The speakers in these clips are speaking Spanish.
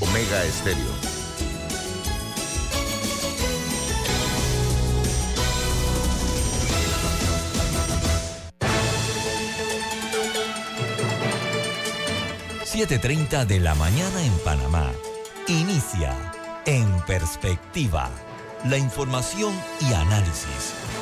Omega Estéreo. ...7.30 de la mañana en Panamá. Inicia En Perspectiva. La información y análisis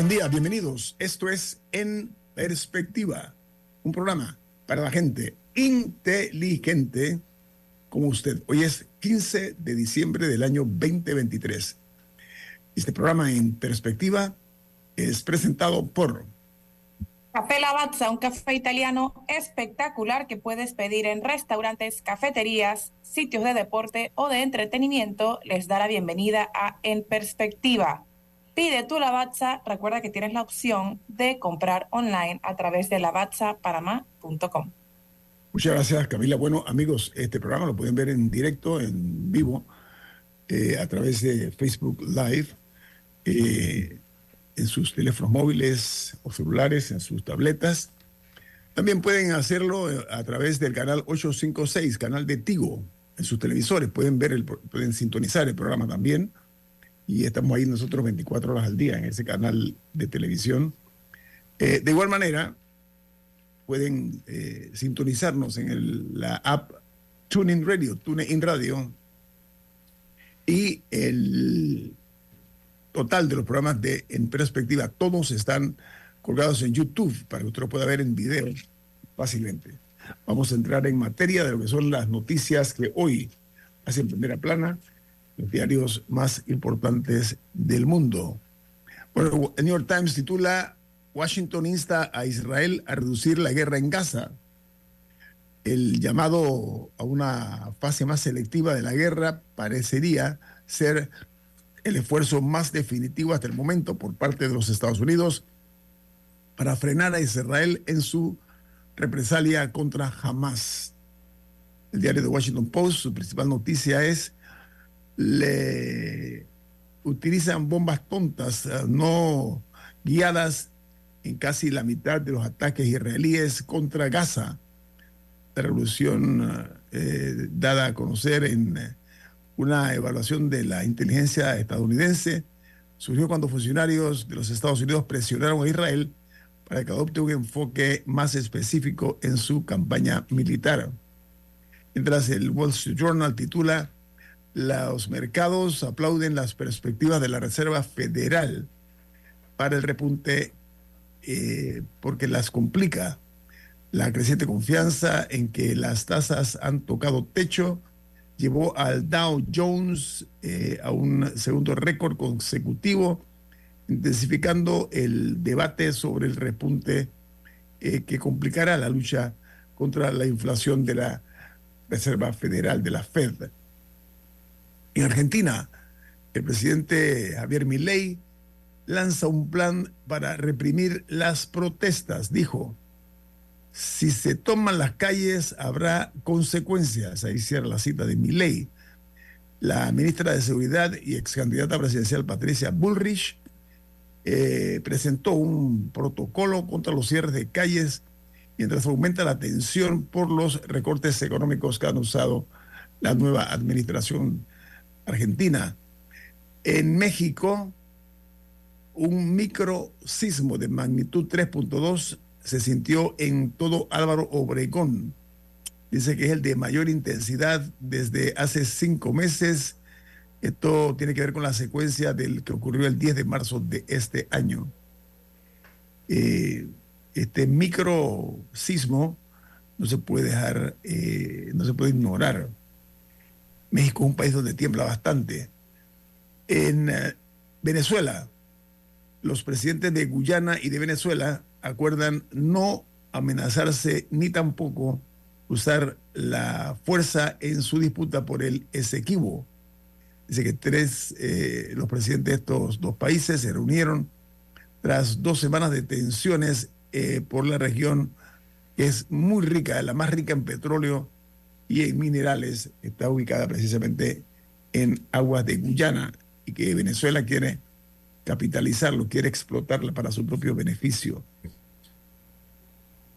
Buen día, bienvenidos. Esto es En Perspectiva, un programa para la gente inteligente como usted. Hoy es 15 de diciembre del año 2023. Este programa En Perspectiva es presentado por Café Lavazza, un café italiano espectacular que puedes pedir en restaurantes, cafeterías, sitios de deporte o de entretenimiento. Les da la bienvenida a En Perspectiva. Pide tu Lavazza, recuerda que tienes la opción de comprar online a través de lavazzapanamá.com. Muchas gracias, Camila. Bueno, amigos, este programa lo pueden ver en directo, en vivo, eh, a través de Facebook Live, eh, en sus teléfonos móviles o celulares, en sus tabletas. También pueden hacerlo eh, a través del canal 856, canal de Tigo, en sus televisores. Pueden ver, el, pueden sintonizar el programa también. Y estamos ahí nosotros 24 horas al día en ese canal de televisión. Eh, de igual manera, pueden eh, sintonizarnos en el- la app TuneIn Radio, TuneIn Radio, y el total de los programas de En Perspectiva, todos están colgados en YouTube para que usted lo pueda ver en video fácilmente. Vamos a entrar en materia de lo que son las noticias que hoy hacen primera plana, los diarios más importantes del mundo. Bueno, el New York Times titula Washington insta a Israel a reducir la guerra en Gaza. El llamado a una fase más selectiva de la guerra parecería ser el esfuerzo más definitivo hasta el momento por parte de los Estados Unidos para frenar a Israel en su represalia contra Hamas. El diario The Washington Post, su principal noticia es le utilizan bombas tontas, eh, no guiadas en casi la mitad de los ataques israelíes contra Gaza. La revolución eh, dada a conocer en eh, una evaluación de la inteligencia estadounidense surgió cuando funcionarios de los Estados Unidos presionaron a Israel para que adopte un enfoque más específico en su campaña militar. Mientras el Wall Street Journal titula los mercados aplauden las perspectivas de la Reserva Federal para el repunte eh, porque las complica la creciente confianza en que las tasas han tocado techo llevó al Dow Jones eh, a un segundo récord consecutivo, intensificando el debate sobre el repunte eh, que complicará la lucha contra la inflación de la Reserva Federal de la Fed. En Argentina, el presidente Javier Milei lanza un plan para reprimir las protestas. Dijo, si se toman las calles habrá consecuencias. Ahí cierra la cita de Milei. La ministra de Seguridad y ex candidata presidencial Patricia Bullrich eh, presentó un protocolo contra los cierres de calles mientras aumenta la tensión por los recortes económicos que han usado la nueva administración argentina. En México, un micro sismo de magnitud 3.2 se sintió en todo Álvaro Obregón. Dice que es el de mayor intensidad desde hace cinco meses. Esto tiene que ver con la secuencia del que ocurrió el 10 de marzo de este año. Eh, este micro sismo no se puede dejar, eh, no se puede ignorar. México es un país donde tiembla bastante. En eh, Venezuela, los presidentes de Guyana y de Venezuela acuerdan no amenazarse ni tampoco usar la fuerza en su disputa por el Esequibo. Dice que tres, eh, los presidentes de estos dos países se reunieron tras dos semanas de tensiones eh, por la región que es muy rica, la más rica en petróleo y en minerales, está ubicada precisamente en aguas de Guyana y que Venezuela quiere capitalizarlo, quiere explotarla para su propio beneficio.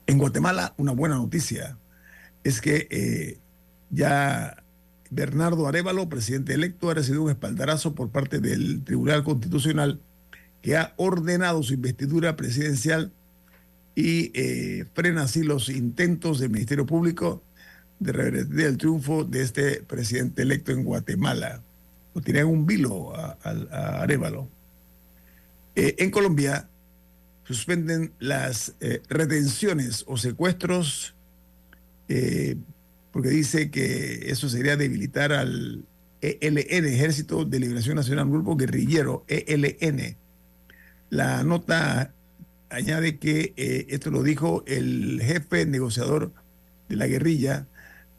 En Guatemala, una buena noticia es que eh, ya Bernardo Arevalo, presidente electo, ha recibido un espaldarazo por parte del Tribunal Constitucional que ha ordenado su investidura presidencial y eh, frena así los intentos del Ministerio Público de revertir el triunfo de este presidente electo en Guatemala. Lo tienen un vilo a, Arevalo. Eh, en Colombia suspenden las eh, retenciones o secuestros porque dice que eso sería debilitar al ELN, Ejército de Liberación Nacional, grupo guerrillero, ELN. La nota añade que eh, esto lo dijo el jefe negociador de la guerrilla,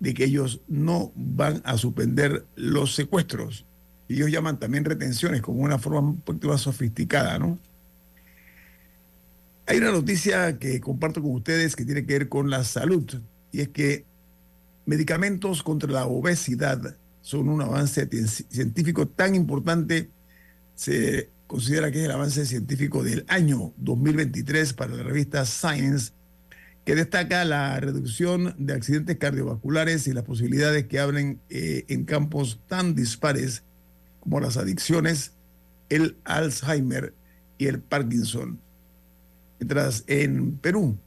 de que ellos no van a suspender los secuestros. Ellos llaman también retenciones como una forma un poquito más sofisticada, ¿no? Hay una noticia que comparto con ustedes que tiene que ver con la salud, y es que medicamentos contra la obesidad son un avance científico tan importante, se considera que es el avance científico del año 2023 para la revista Science, que destaca la reducción de accidentes cardiovasculares y las posibilidades que abren eh, en campos tan dispares como las adicciones, el Alzheimer y el Parkinson. Mientras en Perú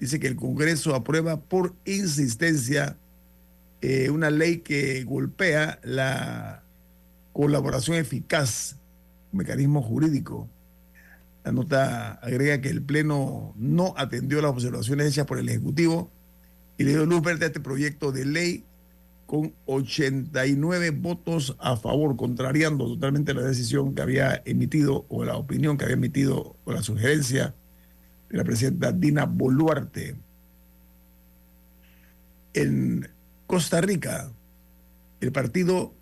dice que el Congreso aprueba por insistencia eh, una ley que golpea la colaboración eficaz mecanismo jurídico. La nota agrega que el Pleno no atendió las observaciones hechas por el Ejecutivo y le dio luz verde a este proyecto de ley con 89 votos a favor, contrariando totalmente la decisión que había emitido o la opinión que había emitido o la sugerencia de la presidenta Dina Boluarte. En Costa Rica, el partido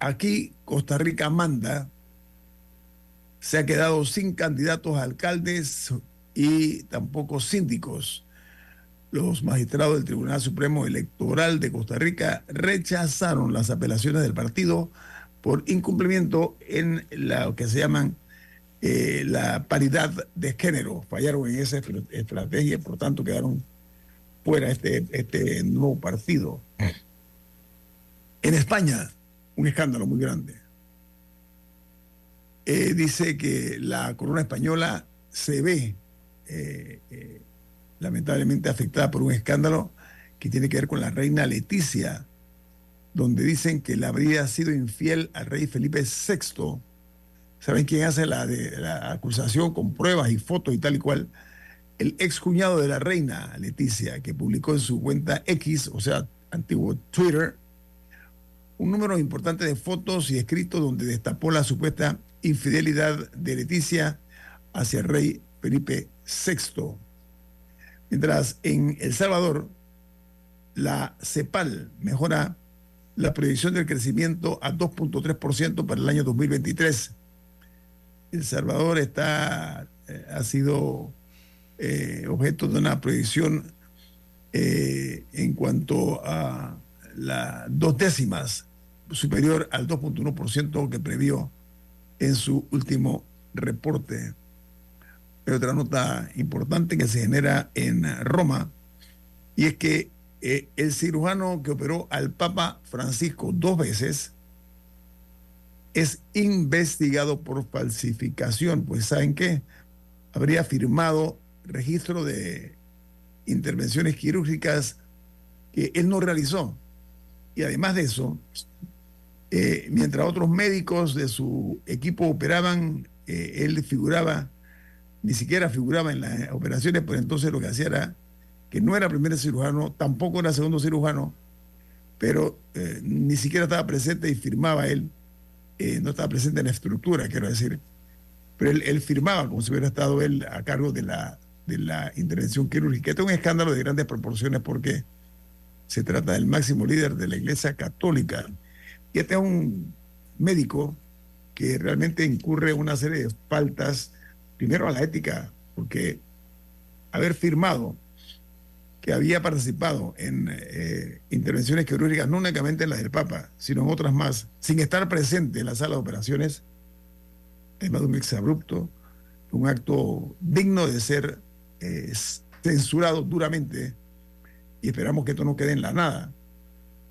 Aquí Costa Rica manda se ha quedado sin candidatos a alcaldes y tampoco síndicos. Los magistrados del Tribunal Supremo Electoral de Costa Rica rechazaron las apelaciones del partido por incumplimiento en lo que se llaman eh, la paridad de género. Fallaron en esa estrategia y por tanto quedaron fuera este, este nuevo partido. En España, un escándalo muy grande. Eh, dice que la corona española se ve eh, eh, lamentablemente afectada por un escándalo que tiene que ver con la reina Leticia, donde dicen que la habría sido infiel al rey Felipe VI. ¿Saben quién hace la, la acusación con pruebas y fotos y tal y cual? El ex cuñado de la reina Leticia, que publicó en su cuenta X, o sea, antiguo Twitter, un número importante de fotos y escritos donde destapó la supuesta infidelidad de Leticia hacia el rey Felipe VI. Mientras en El Salvador, la CEPAL mejora la proyección del crecimiento a 2.3% para el año 2023. El Salvador está, eh, ha sido eh, objeto de una proyección eh, en cuanto a las dos décimas superior al 2.1% que previó en su último reporte. Hay otra nota importante que se genera en Roma y es que eh, el cirujano que operó al Papa Francisco dos veces es investigado por falsificación, pues ¿saben qué? Habría firmado registro de intervenciones quirúrgicas que él no realizó. Y además de eso, eh, mientras otros médicos de su equipo operaban, eh, él figuraba, ni siquiera figuraba en las operaciones, pues entonces lo que hacía era que no era primer cirujano, tampoco era segundo cirujano, pero eh, ni siquiera estaba presente y firmaba él, no estaba presente en la estructura, quiero decir, pero él, firmaba como si hubiera estado él a cargo de la, de la intervención quirúrgica. Este es un escándalo de grandes proporciones porque se trata del máximo líder de la Iglesia Católica. Y este es un médico que realmente incurre una serie de faltas, primero a la ética, porque haber firmado que había participado en eh, intervenciones quirúrgicas, no únicamente en la del Papa, sino en otras más, sin estar presente en la sala de operaciones, es más de un exabrupto, un acto digno de ser eh, censurado duramente, y esperamos que esto no quede en la nada,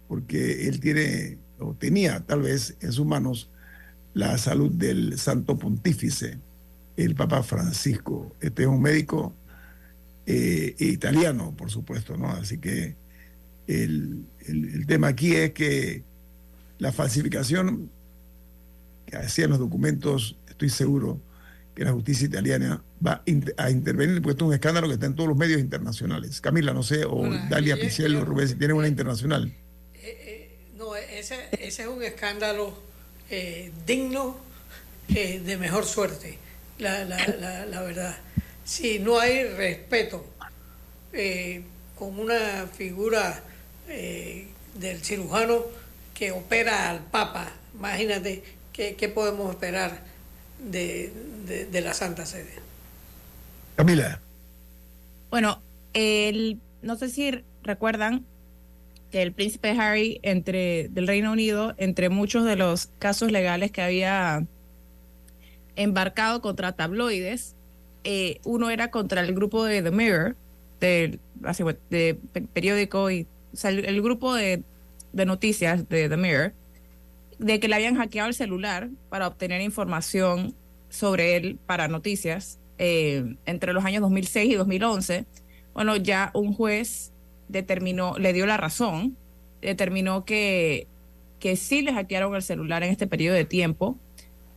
porque él tiene, o tenía tal vez en sus manos, la salud del Santo Pontífice, el Papa Francisco. Este es un médico eh, italiano, por supuesto, ¿no? Así que el, tema aquí es que la falsificación que hacían los documentos, estoy seguro que la justicia italiana va a intervenir, porque esto es un escándalo que está en todos los medios internacionales. Camila, no sé, o Dalia Pichel Rubén, si tienen una internacional. Eh, eh, ese, ese, es un escándalo digno de mejor suerte, la, la, la verdad si no hay respeto eh, con una figura eh, del cirujano que opera al Papa, imagínate qué, podemos esperar de, la Santa Sede. Camila. Bueno, el, no sé si recuerdan que el príncipe Harry entre del Reino Unido, entre muchos de los casos legales que había embarcado contra tabloides, eh, uno era contra el grupo de The Mirror, de, de periódico, y el, grupo de, noticias de The Mirror, de que le habían hackeado el celular para obtener información sobre él para noticias eh, entre los años 2006 y 2011. Bueno, ya un juez determinó, le dio la razón, determinó que, que sí le hackearon el celular en este periodo de tiempo,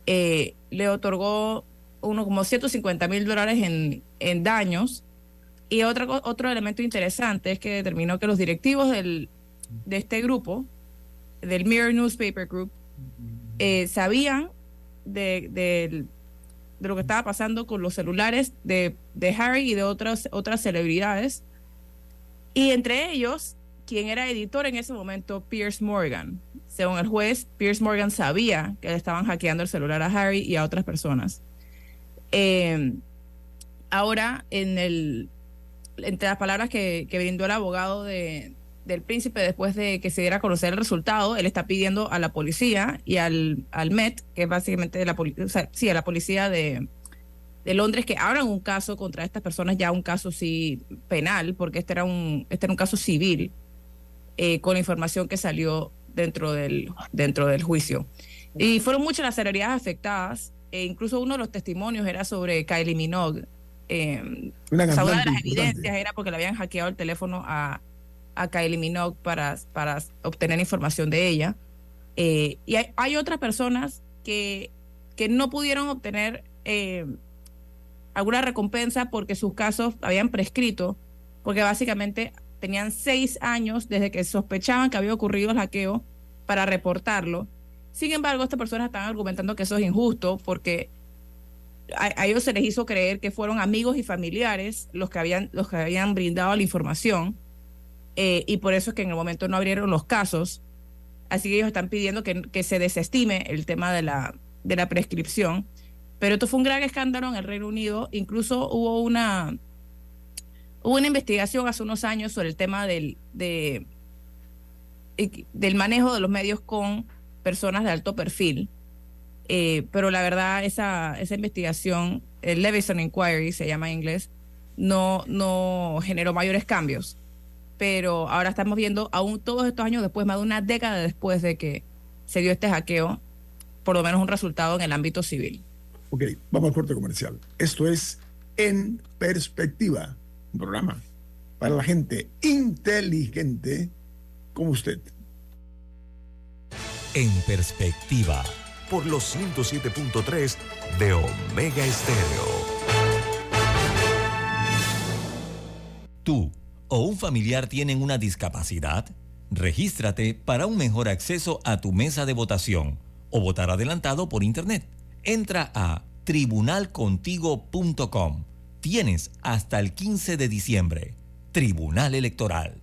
eh, le otorgó uno como 150 mil dólares en, en daños. Y otro, otro elemento interesante es que determinó que los directivos del, de este grupo, del Mirror Newspaper Group, eh, sabían de, de, lo que estaba pasando con los celulares de, de Harry y de otras, otras celebridades. Y entre ellos, quien era editor en ese momento, Pierce Morgan. Según el juez, Pierce Morgan sabía que le estaban hackeando el celular a Harry y a otras personas. Eh, ahora, en el, entre las palabras que, brindó el abogado de, del príncipe después de que se diera a conocer el resultado, él está pidiendo a la policía y al, Met, que es básicamente la, a la policía de, de Londres, que abran un caso contra estas personas, ya un caso sí penal, porque este era un, este era un caso civil, eh, con la información que salió dentro del, dentro del juicio. Y fueron muchas las celebridades afectadas. E incluso uno de los testimonios era sobre Kylie Minogue. Eh, una, de las evidencias era porque le habían hackeado el teléfono a, a Kylie Minogue para, para obtener información de ella. Eh, y hay, otras personas que, que no pudieron obtener eh, alguna recompensa porque sus casos habían prescrito, porque básicamente tenían seis años desde que sospechaban que había ocurrido el hackeo para reportarlo sin embargo, estas personas están argumentando que eso es injusto porque a, ellos se les hizo creer que fueron amigos y familiares los que habían, los que habían brindado la información eh, y por eso es que en el momento no abrieron los casos. Así que ellos están pidiendo que, que se desestime el tema de la, de la prescripción. Pero esto fue un gran escándalo en el Reino Unido. Incluso hubo una, una investigación hace unos años sobre el tema del, de, del manejo de los medios con personas de alto perfil. Eh, pero la verdad, esa, esa investigación, el Levison Inquiry se llama en inglés, no, no generó mayores cambios. Pero ahora estamos viendo, aún todos estos años después, más de una década después de que se dio este hackeo, por lo menos un resultado en el ámbito civil. Ok, vamos al corte comercial. Esto es En Perspectiva, un programa para la gente inteligente como usted en perspectiva. Por los 107.3 de Omega Estéreo. ¿Tú o un familiar tienen una discapacidad? Regístrate para un mejor acceso a tu mesa de votación o votar adelantado por Internet. Entra a tribunalcontigo.com. Tienes hasta el 15 de diciembre. Tribunal Electoral.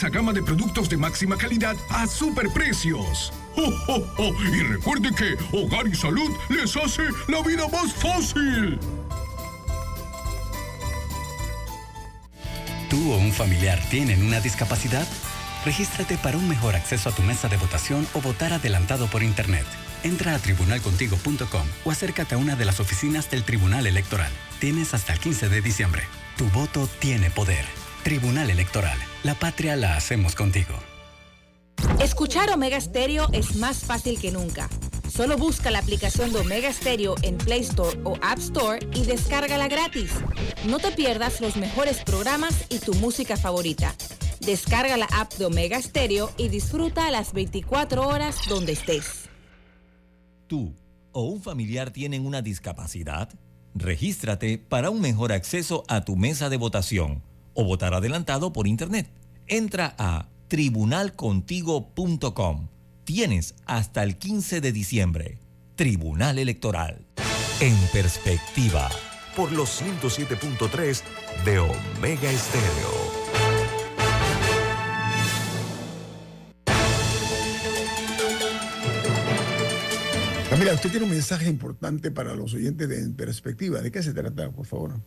gama de productos de máxima calidad a superprecios. ¡Oh, oh, oh! Y recuerde que Hogar y Salud les hace la vida más fácil. ¿Tú o un familiar tienen una discapacidad? Regístrate para un mejor acceso a tu mesa de votación o votar adelantado por Internet. Entra a tribunalcontigo.com o acércate a una de las oficinas del Tribunal Electoral. Tienes hasta el 15 de diciembre. Tu voto tiene poder. Tribunal Electoral. La patria la hacemos contigo. Escuchar Omega Stereo es más fácil que nunca. Solo busca la aplicación de Omega Stereo en Play Store o App Store y descárgala gratis. No te pierdas los mejores programas y tu música favorita. Descarga la app de Omega Stereo y disfruta las 24 horas donde estés. ¿Tú o un familiar tienen una discapacidad? Regístrate para un mejor acceso a tu mesa de votación o votar adelantado por Internet. Entra a tribunalcontigo.com. Tienes hasta el 15 de diciembre. Tribunal Electoral. En perspectiva. Por los 107.3 de Omega Estéreo. Camila, usted tiene un mensaje importante para los oyentes de En Perspectiva. ¿De qué se trata, por favor?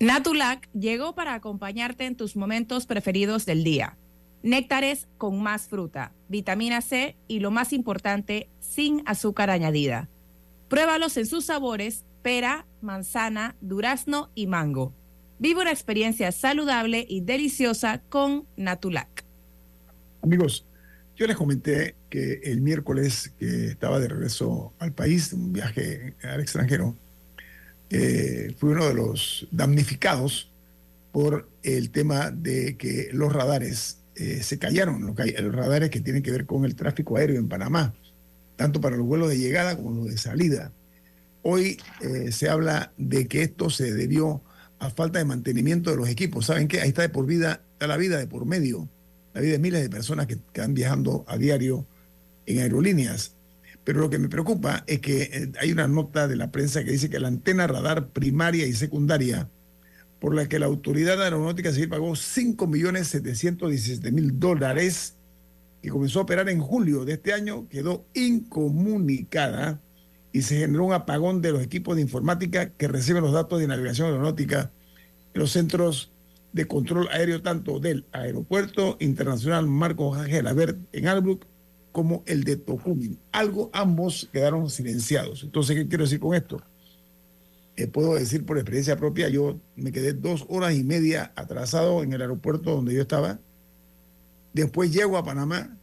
Natulac llegó para acompañarte en tus momentos preferidos del día. Néctares con más fruta, vitamina C y lo más importante, sin azúcar añadida. Pruébalos en sus sabores pera, manzana, durazno y mango. Vive una experiencia saludable y deliciosa con Natulac. Amigos, yo les comenté que el miércoles que estaba de regreso al país, un viaje al extranjero, eh, fui uno de los damnificados por el tema de que los radares eh, se callaron, los, los, radares que tienen que ver con el tráfico aéreo en Panamá, tanto para los vuelos de llegada como los de salida. Hoy eh, se habla de que esto se debió a falta de mantenimiento de los equipos. ¿Saben qué? Ahí está de por vida, está la vida de por medio, la vida de miles de personas que, que están viajando a diario en aerolíneas. Pero lo que me preocupa es que eh, hay una nota de la prensa que dice que la antena radar primaria y secundaria, por la que la Autoridad Aeronáutica Civil pagó 5.717.000 dólares, que comenzó a operar en julio de este año, quedó incomunicada y se generó un apagón de los equipos de informática que reciben los datos de navegación aeronáutica en los centros de control aéreo tanto del Aeropuerto Internacional Marco Ángel Albert en Albrook como el de Tocumen. Algo, ambos quedaron silenciados. Entonces, ¿qué quiero decir con esto? Eh, puedo decir por experiencia propia, yo me quedé dos horas y media atrasado en el aeropuerto donde yo estaba. Después llego a Panamá,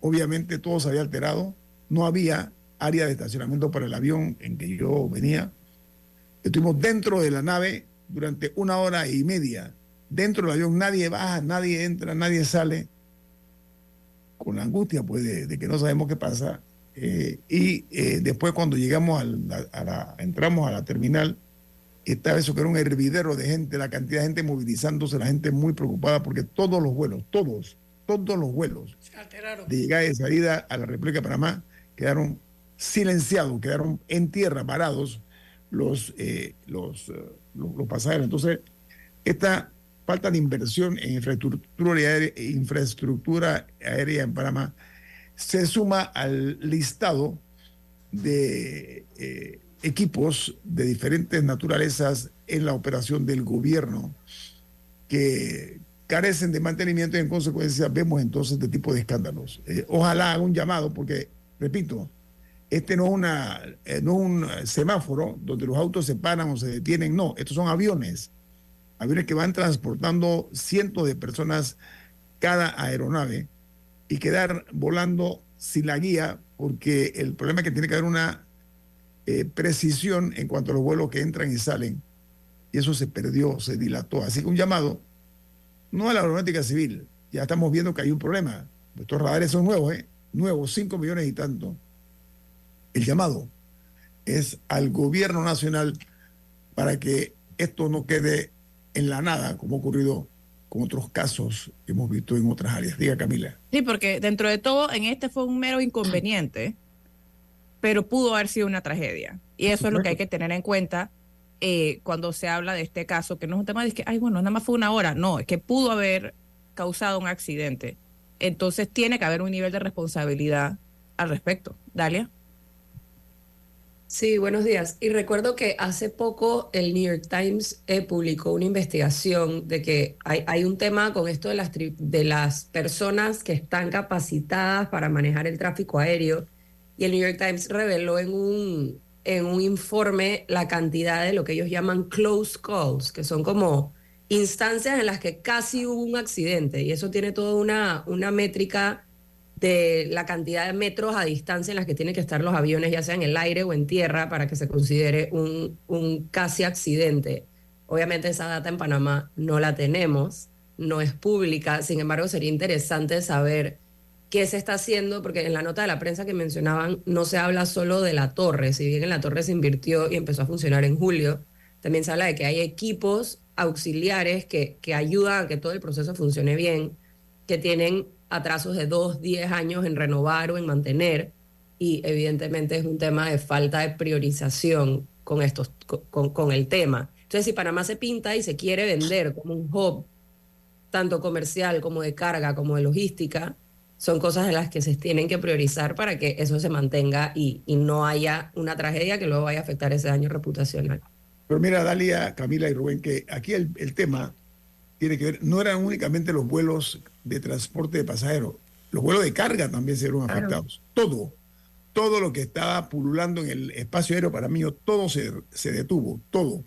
obviamente todo se había alterado, no había área de estacionamiento para el avión en que yo venía. Estuvimos dentro de la nave durante una hora y media. Dentro del avión nadie baja, nadie entra, nadie sale con la angustia pues de, que no sabemos qué pasa. Eh, y eh, después cuando llegamos al, a, la, entramos a la terminal, estaba eso que era un hervidero de gente, la cantidad de gente movilizándose, la gente muy preocupada porque todos los vuelos, todos, todos los vuelos de llegada y de salida a la República de Panamá quedaron silenciados, quedaron en tierra, parados los, eh, los, los, los pasajeros. Entonces, esta falta de inversión en infraestructura aérea, infraestructura aérea en Panamá se suma al listado de eh, equipos de diferentes naturalezas en la operación del gobierno que carecen de mantenimiento y en consecuencia vemos entonces este tipo de escándalos. Eh, ojalá haga un llamado porque, repito, este no es, una, eh, no es un semáforo donde los autos se paran o se detienen, no, estos son aviones aviones que van transportando cientos de personas cada aeronave y quedar volando sin la guía, porque el problema es que tiene que haber una eh, precisión en cuanto a los vuelos que entran y salen. Y eso se perdió, se dilató. Así que un llamado, no a la aeronáutica civil, ya estamos viendo que hay un problema. Estos radares son nuevos, ¿eh? Nuevos, 5 millones y tanto. El llamado es al gobierno nacional para que esto no quede en la nada, como ha ocurrido con otros casos que hemos visto en otras áreas. Diga Camila. Sí, porque dentro de todo, en este fue un mero inconveniente, pero pudo haber sido una tragedia. Y eso es lo que hay que tener en cuenta eh, cuando se habla de este caso, que no es un tema de que, ay, bueno, nada más fue una hora. No, es que pudo haber causado un accidente. Entonces tiene que haber un nivel de responsabilidad al respecto. Dalia. Sí, buenos días. Y recuerdo que hace poco el New York Times eh, publicó una investigación de que hay, un tema con esto de las, de las personas que están capacitadas para manejar el tráfico aéreo. Y el New York Times reveló en un, en un informe la cantidad de lo que ellos llaman close calls, que son como instancias en las que casi hubo un accidente. Y eso tiene toda una, una métrica de la cantidad de metros a distancia en las que tienen que estar los aviones, ya sea en el aire o en tierra, para que se considere un, un casi accidente. Obviamente esa data en Panamá no la tenemos, no es pública, sin embargo sería interesante saber qué se está haciendo, porque en la nota de la prensa que mencionaban no se habla solo de la torre, si bien en la torre se invirtió y empezó a funcionar en julio, también se habla de que hay equipos auxiliares que, que ayudan a que todo el proceso funcione bien, que tienen atrasos de dos, diez años en renovar o en mantener y evidentemente es un tema de falta de priorización con, estos, con, con el tema. Entonces, si Panamá se pinta y se quiere vender como un hub, tanto comercial como de carga, como de logística, son cosas de las que se tienen que priorizar para que eso se mantenga y, y no haya una tragedia que luego vaya a afectar ese daño reputacional. Pero mira, Dalia, Camila y Rubén, que aquí el, el tema tiene que ver, no eran únicamente los vuelos de transporte de pasajeros, los vuelos de carga también se vieron afectados. Todo, todo lo que estaba pululando en el espacio aéreo para mí, todo se, se detuvo, todo.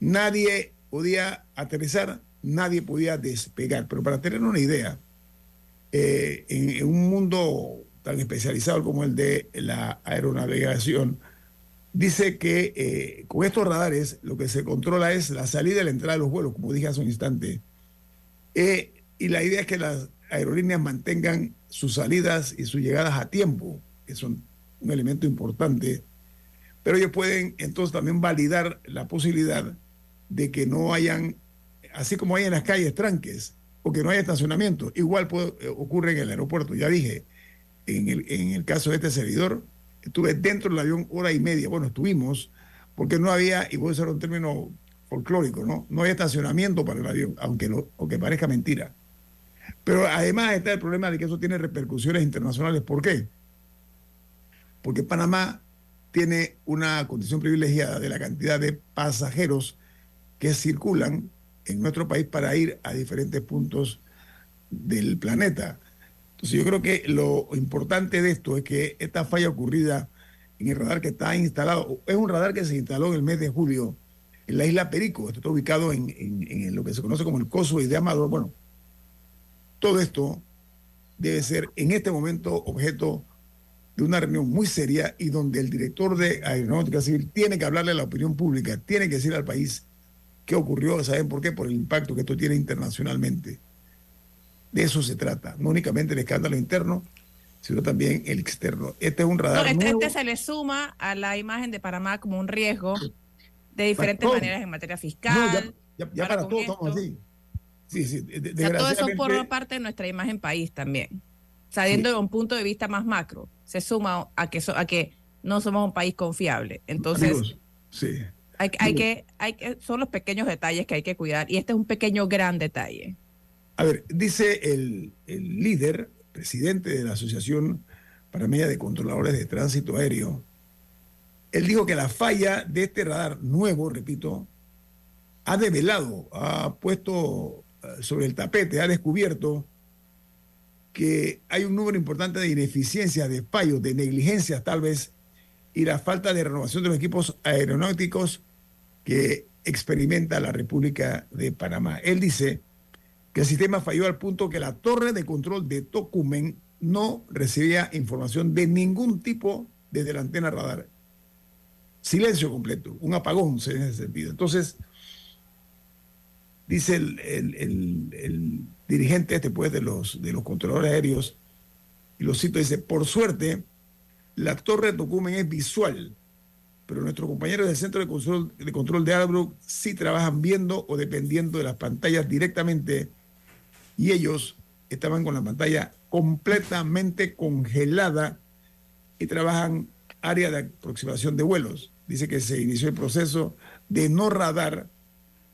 Nadie podía aterrizar, nadie podía despegar. Pero para tener una idea, eh, en, en, un mundo tan especializado como el de la aeronavegación, dice que eh, con estos radares lo que se controla es la salida y la entrada de los vuelos, como dije hace un instante. Eh, y la idea es que las aerolíneas mantengan sus salidas y sus llegadas a tiempo, que son un elemento importante. Pero ellos pueden entonces también validar la posibilidad de que no hayan, así como hay en las calles, tranques o que no haya estacionamiento. Igual puede, eh, ocurre en el aeropuerto. Ya dije, en el, en el caso de este servidor, estuve dentro del avión hora y media. Bueno, estuvimos porque no había, y voy a usar un término folclórico, ¿no? No hay estacionamiento para el avión, aunque, lo, aunque parezca mentira. Pero además está el problema de que eso tiene repercusiones internacionales. ¿Por qué? Porque Panamá tiene una condición privilegiada de la cantidad de pasajeros que circulan en nuestro país para ir a diferentes puntos del planeta. Yo creo que lo importante de esto es que esta falla ocurrida en el radar que está instalado, es un radar que se instaló en el mes de julio en la isla Perico, esto está ubicado en, en, en lo que se conoce como el Coso de Amador. Bueno, todo esto debe ser en este momento objeto de una reunión muy seria y donde el director de Aeronáutica Civil tiene que hablarle a la opinión pública, tiene que decir al país qué ocurrió, ¿saben por qué? Por el impacto que esto tiene internacionalmente. De eso se trata, no únicamente el escándalo interno, sino también el externo. Este es un radar. No, este, nuevo. este, se le suma a la imagen de Panamá como un riesgo de diferentes maneras en materia fiscal. No, ya, ya, ya para, para todos estamos así. Sí, sí, de, o sea, todo eso forma parte de nuestra imagen país también. Sabiendo sí. de un punto de vista más macro, se suma a que, so, a que no somos un país confiable. Entonces, Amigos, sí. hay, hay, que, hay que, son los pequeños detalles que hay que cuidar. Y este es un pequeño gran detalle. A ver, dice el, líder, presidente de la Asociación Panameña de Controladores de Tránsito Aéreo, él dijo que la falla de este radar nuevo, repito, ha develado, ha puesto sobre el tapete, ha descubierto que hay un número importante de ineficiencias, de fallos, de negligencias tal vez, y la falta de renovación de los equipos aeronáuticos que experimenta la República de Panamá. Él dice que el sistema falló al punto que la torre de control de Tocumen no recibía información de ningún tipo desde la antena radar. Silencio completo, un apagón en ese sentido. Entonces, dice el, dirigente este pues, de, los, de los controladores aéreos, y lo cito, dice, por suerte, la torre de Tocumen es visual, pero nuestros compañeros del Centro de Control de, control de Albrook sí trabajan viendo o dependiendo de las pantallas directamente y ellos estaban con la pantalla completamente congelada y trabajan área de aproximación de vuelos. Dice que se inició el proceso de no radar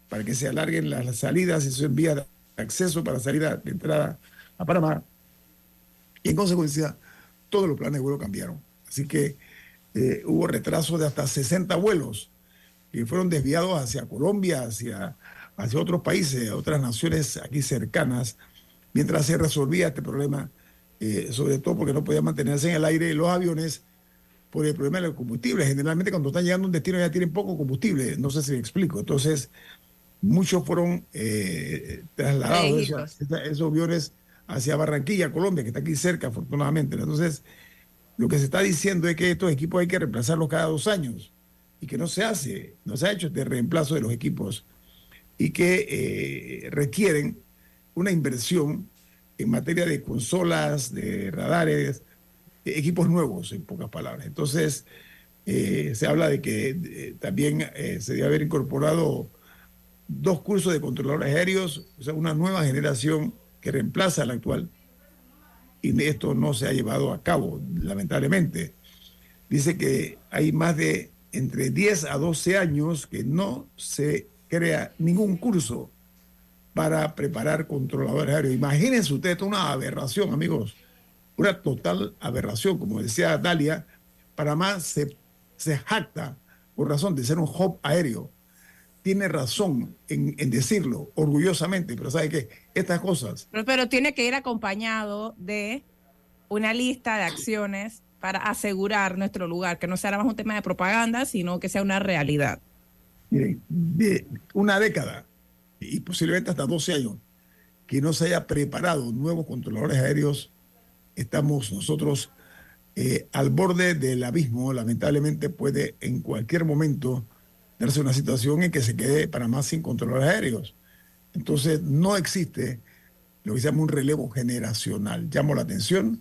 para que se alarguen las salidas y se envía de acceso para salida de entrada a Panamá. Y en consecuencia, todos los planes de vuelo cambiaron. Así que eh, hubo retrasos de hasta 60 vuelos que fueron desviados hacia Colombia, hacia hacia otros países, a otras naciones aquí cercanas, mientras se resolvía este problema, eh, sobre todo porque no podían mantenerse en el aire los aviones por el problema del combustible. Generalmente cuando están llegando a un destino ya tienen poco combustible, no sé si me explico. Entonces, muchos fueron eh, trasladados esos, esos, aviones hacia Barranquilla, Colombia, que está aquí cerca, afortunadamente. Entonces, lo que se está diciendo es que estos equipos hay que reemplazarlos cada dos años y que no se hace, no se ha hecho este reemplazo de los equipos y que eh, requieren una inversión en materia de consolas, de radares, equipos nuevos, en pocas palabras. Entonces, eh, se habla de que eh, también se debe haber incorporado dos cursos de controladores aéreos, o sea, una nueva generación que reemplaza al actual, y esto no se ha llevado a cabo, lamentablemente. Dice que hay más de entre 10 a 12 años que no se crea ningún curso para preparar controladores aéreos. Imagínense ustedes, una aberración, amigos, una total aberración. Como decía Dalia, Panamá se, se jacta por razón de ser un hub aéreo. Tiene razón en, decirlo orgullosamente, pero sabe que estas cosas... Pero, pero tiene que ir acompañado de una lista de acciones para asegurar nuestro lugar, que no sea más un tema de propaganda, sino que sea una realidad miren, de una década y posiblemente hasta 12 años que no se haya preparado nuevos controladores aéreos, estamos nosotros eh, al borde del abismo. Lamentablemente puede en cualquier momento darse una situación en que se quede Panamá sin controladores aéreos. Entonces no existe lo que se llama un relevo generacional. Llamo la atención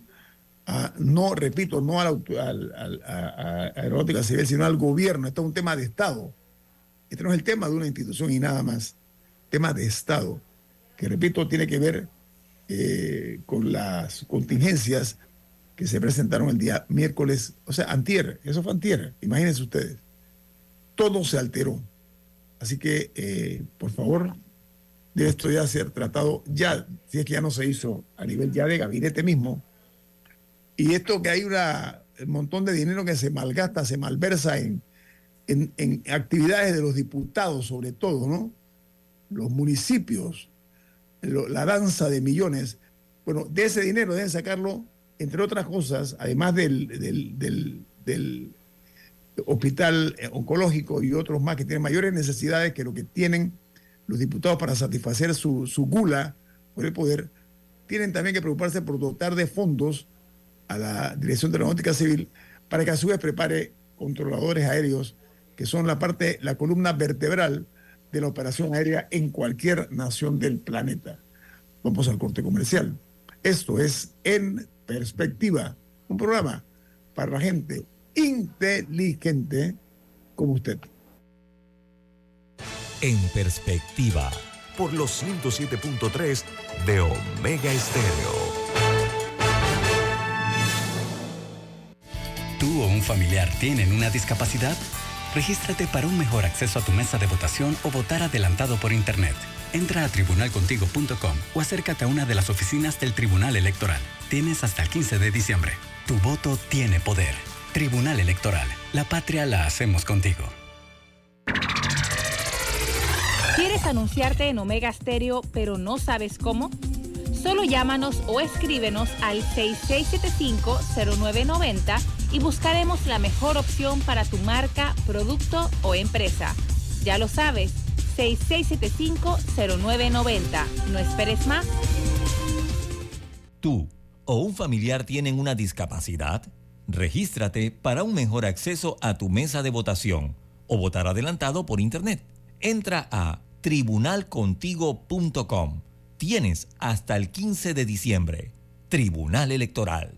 a, no, repito, no a la, aeronáutica civil, sino al gobierno. Esto es un tema de Estado este no es el tema de una institución y nada más. Tema de Estado, que repito, tiene que ver eh, con las contingencias que se presentaron el día miércoles, o sea, antier, eso fue antier, imagínense ustedes. Todo se alteró. Así que, eh, por favor, debe esto ya ser tratado ya, si es que ya no se hizo a nivel ya de gabinete mismo. Y esto que hay un montón de dinero que se malgasta, se malversa en en, actividades de los diputados, sobre todo, ¿no? Los municipios, la danza de millones. Bueno, de ese dinero deben sacarlo, entre otras cosas, además del, del, hospital oncológico y otros más que tienen mayores necesidades que lo que tienen los diputados para satisfacer su, su gula por el poder, tienen también que preocuparse por dotar de fondos a la Dirección de Aeronáutica Civil para que a su vez prepare controladores aéreos que son la parte, la columna vertebral de la operación aérea en cualquier nación del planeta. Vamos al corte comercial. Esto es En Perspectiva, un programa para la gente inteligente como usted. En Perspectiva, por los 107.3 de Omega Estéreo. ¿Tú o un familiar tienen una discapacidad? Regístrate para un mejor acceso a tu mesa de votación o votar adelantado por Internet. Entra a tribunalcontigo.com o acércate a una de las oficinas del Tribunal Electoral. Tienes hasta el 15 de diciembre. Tu voto tiene poder. Tribunal Electoral. La patria la hacemos contigo. ¿Quieres anunciarte en Omega Stereo pero no sabes cómo? Solo llámanos o escríbenos al 6675-0990 y buscaremos la mejor opción para tu marca, producto o empresa. Ya lo sabes, 866-675-0990. No esperes más. Tú o un familiar tienen una discapacidad. Regístrate para un mejor acceso a tu mesa de votación o votar adelantado por Internet. Entra a tribunalcontigo.com. Tienes hasta el 15 de diciembre. Tribunal Electoral.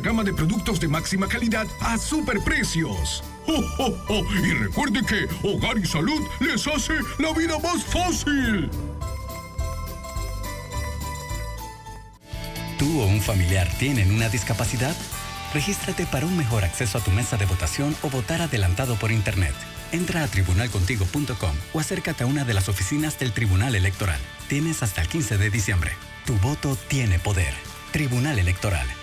gama de productos de máxima calidad a superprecios. ¡Oh, oh, oh! Y recuerde que Hogar y Salud les hace la vida más fácil. ¿Tú o un familiar tienen una discapacidad? Regístrate para un mejor acceso a tu mesa de votación o votar adelantado por Internet. Entra a tribunalcontigo.com o acércate a una de las oficinas del Tribunal Electoral. Tienes hasta el 15 de diciembre. Tu voto tiene poder. Tribunal Electoral.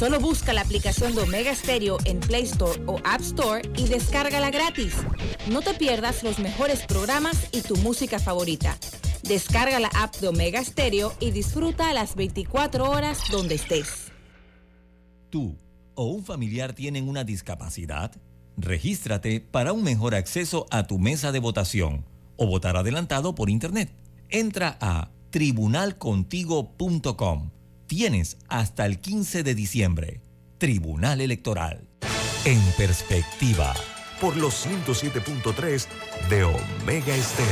Solo busca la aplicación de Omega Stereo en Play Store o App Store y descárgala gratis. No te pierdas los mejores programas y tu música favorita. Descarga la app de Omega Stereo y disfruta a las 24 horas donde estés. Tú o un familiar tienen una discapacidad. Regístrate para un mejor acceso a tu mesa de votación o votar adelantado por Internet. Entra a tribunalcontigo.com. Tienes hasta el 15 de diciembre. Tribunal Electoral. En perspectiva. Por los 107.3 de Omega Estéreo.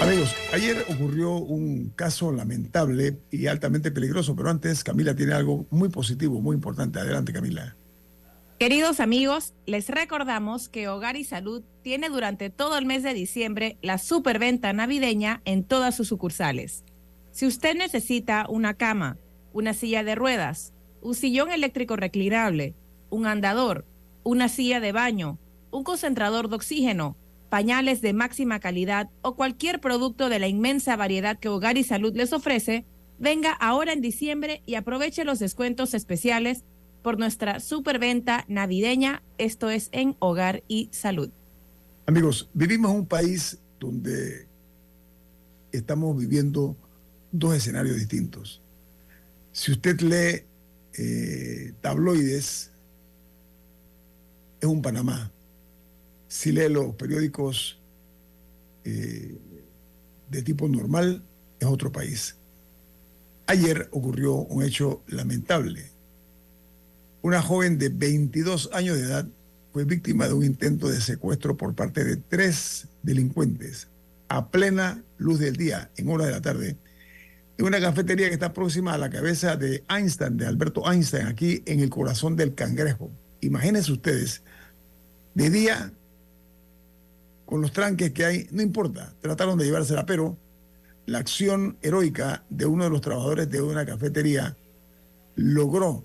Amigos, ayer ocurrió un caso lamentable y altamente peligroso, pero antes Camila tiene algo muy positivo, muy importante. Adelante, Camila. Queridos amigos, les recordamos que Hogar y Salud tiene durante todo el mes de diciembre la superventa navideña en todas sus sucursales. Si usted necesita una cama, una silla de ruedas, un sillón eléctrico reclinable, un andador, una silla de baño, un concentrador de oxígeno, pañales de máxima calidad o cualquier producto de la inmensa variedad que Hogar y Salud les ofrece, venga ahora en diciembre y aproveche los descuentos especiales por nuestra superventa navideña, esto es en Hogar y Salud. Amigos, vivimos en un país donde estamos viviendo dos escenarios distintos. Si usted lee eh, tabloides, es un Panamá. Si lee los periódicos eh, de tipo normal, es otro país. Ayer ocurrió un hecho lamentable. Una joven de 22 años de edad fue víctima de un intento de secuestro por parte de tres delincuentes a plena luz del día, en hora de la tarde, en una cafetería que está próxima a la cabeza de Einstein, de Alberto Einstein, aquí en el corazón del cangrejo. Imagínense ustedes, de día, con los tranques que hay, no importa, trataron de llevársela, pero la acción heroica de uno de los trabajadores de una cafetería logró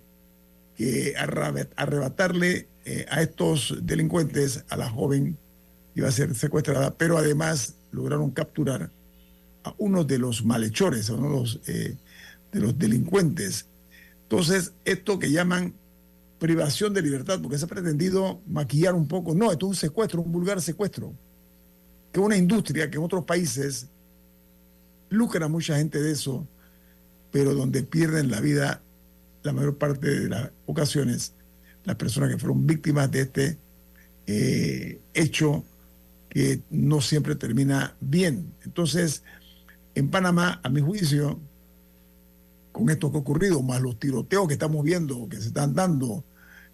que arrebatarle eh, a estos delincuentes, a la joven iba a ser secuestrada, pero además lograron capturar a uno de los malhechores, a uno de los, eh, de los delincuentes. Entonces, esto que llaman privación de libertad, porque se ha pretendido maquillar un poco, no, esto es un secuestro, un vulgar secuestro, que una industria que en otros países lucra mucha gente de eso, pero donde pierden la vida la mayor parte de las ocasiones las personas que fueron víctimas de este eh, hecho que no siempre termina bien. Entonces, en Panamá, a mi juicio, con esto que ha ocurrido, más los tiroteos que estamos viendo, que se están dando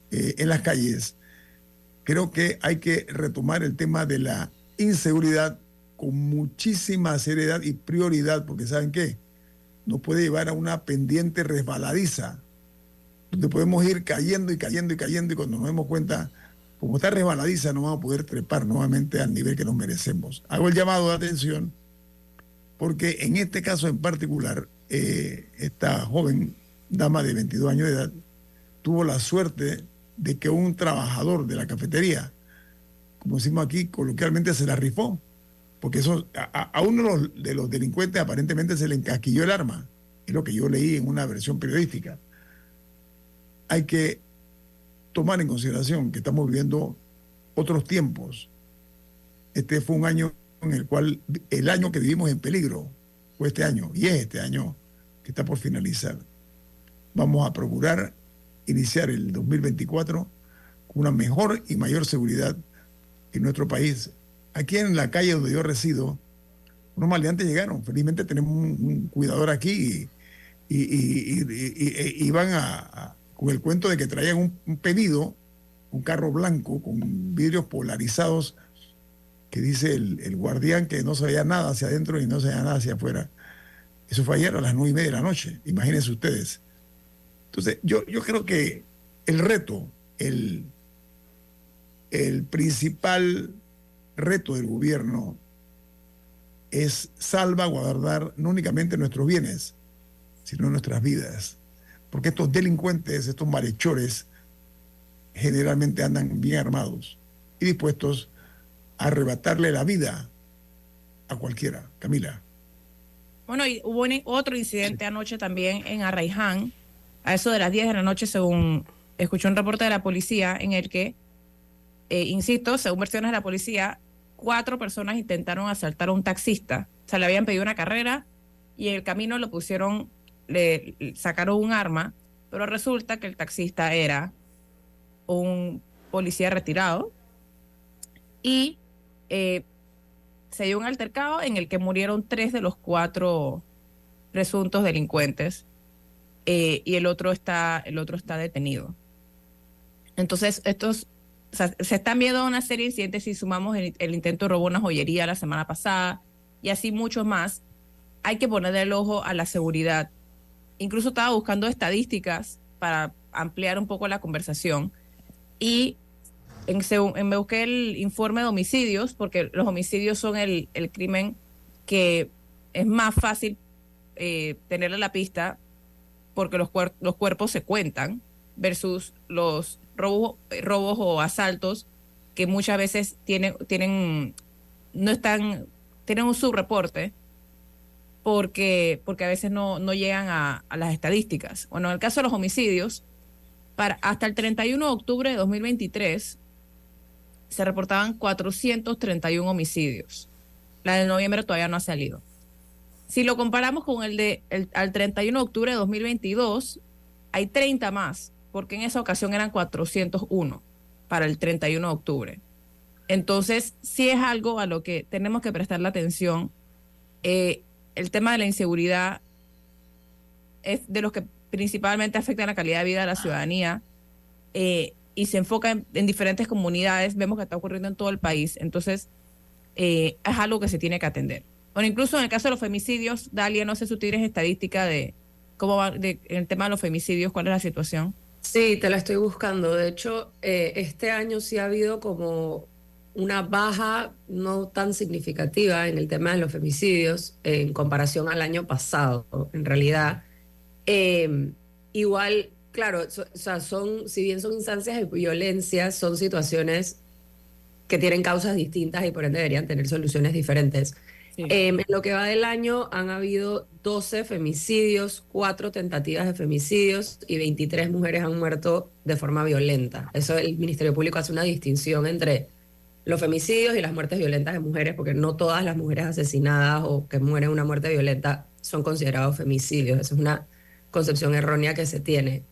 eh, en las calles, creo que hay que retomar el tema de la inseguridad con muchísima seriedad y prioridad, porque ¿saben qué? Nos puede llevar a una pendiente resbaladiza, donde podemos ir cayendo y cayendo y cayendo y cuando nos demos cuenta, como está resbaladiza, no vamos a poder trepar nuevamente al nivel que nos merecemos. Hago el llamado de atención porque en este caso en particular, eh, esta joven dama de 22 años de edad tuvo la suerte de que un trabajador de la cafetería, como decimos aquí, coloquialmente se la rifó, porque eso, a, uno de los, delincuentes aparentemente se le encasquilló el arma, es lo que yo leí en una versión periodística. Hay que tomar en consideración que estamos viviendo otros tiempos. Este fue un año en el cual el año que vivimos en peligro fue este año, y es este año que está por finalizar. Vamos a procurar iniciar el 2024 con una mejor y mayor seguridad en nuestro país. Aquí en la calle donde yo resido, unos maleantes llegaron. Felizmente tenemos un, cuidador aquí y, van a, con el cuento de que traían un, pedido, un carro blanco con vidrios polarizados, que dice el, el, guardián que no se veía nada hacia adentro y no se veía nada hacia afuera. Eso fue ayer a las nueve y media de la noche, imagínense ustedes. Entonces, yo, yo creo que el reto, el, el principal reto del gobierno es salvaguardar no únicamente nuestros bienes, sino nuestras vidas. Porque estos delincuentes, estos malhechores, generalmente andan bien armados y dispuestos a arrebatarle la vida a cualquiera. Camila. Bueno, y hubo otro incidente anoche también en Arraiján, a eso de las 10 de la noche, según escuchó un reporte de la policía, en el que, eh, insisto, según versiones de la policía, cuatro personas intentaron asaltar a un taxista. O sea, le habían pedido una carrera y en el camino lo pusieron, le, sacaron un arma, pero resulta que el taxista era un policía retirado y eh, se dio un altercado en el que murieron tres de los cuatro presuntos delincuentes eh, y el otro está, el otro está detenido. Entonces, estos se están viendo una serie de incidentes si sumamos el, intento de robo una joyería la semana pasada y así muchos más. Hay que ponerle el ojo a la seguridad. Incluso estaba buscando estadísticas para ampliar un poco la conversación. Y en, me busqué el informe de homicidios, porque los homicidios son el, crimen que es más fácil eh, tenerle la pista porque los, cuerpos se cuentan versus los robos, robos o asaltos que muchas veces tienen, tienen, no están, tienen un subreporte porque, porque a veces no, no llegan a, las estadísticas. Bueno, en el caso de los homicidios, para, hasta el 31 de octubre de 2023 se reportaban 431 homicidios. La de noviembre todavía no ha salido. Si lo comparamos con el de el, al 31 de octubre de 2022, hay 30 más, porque en esa ocasión eran 401 para el 31 de octubre. Entonces, sí es algo a lo que tenemos que prestar la atención. Eh, el tema de la inseguridad es de los que principalmente afecta la calidad de vida de la ciudadanía eh, y se enfoca en, diferentes comunidades. Vemos que está ocurriendo en todo el país. Entonces, eh, es algo que se tiene que atender. Bueno, incluso en el caso de los femicidios, Dalia, no sé si tú tienes estadística de cómo va en el tema de los femicidios, cuál es la situación. Sí, te la estoy buscando. De hecho, eh, este año sí ha habido como una baja no tan significativa en el tema de los femicidios en comparación al año pasado, en realidad. Eh, igual, claro, o sea, son, si bien son instancias de violencia, son situaciones que tienen causas distintas y por ende deberían tener soluciones diferentes. Em, en lo que va del año han habido 12 femicidios, 4 tentativas de femicidios y 23 mujeres han muerto de forma violenta. Eso el Ministerio Público hace una distinción entre los femicidios y las muertes violentas de mujeres, porque no todas las mujeres asesinadas o que mueren una muerte violenta son considerados femicidios. Esa es una concepción errónea que se tiene.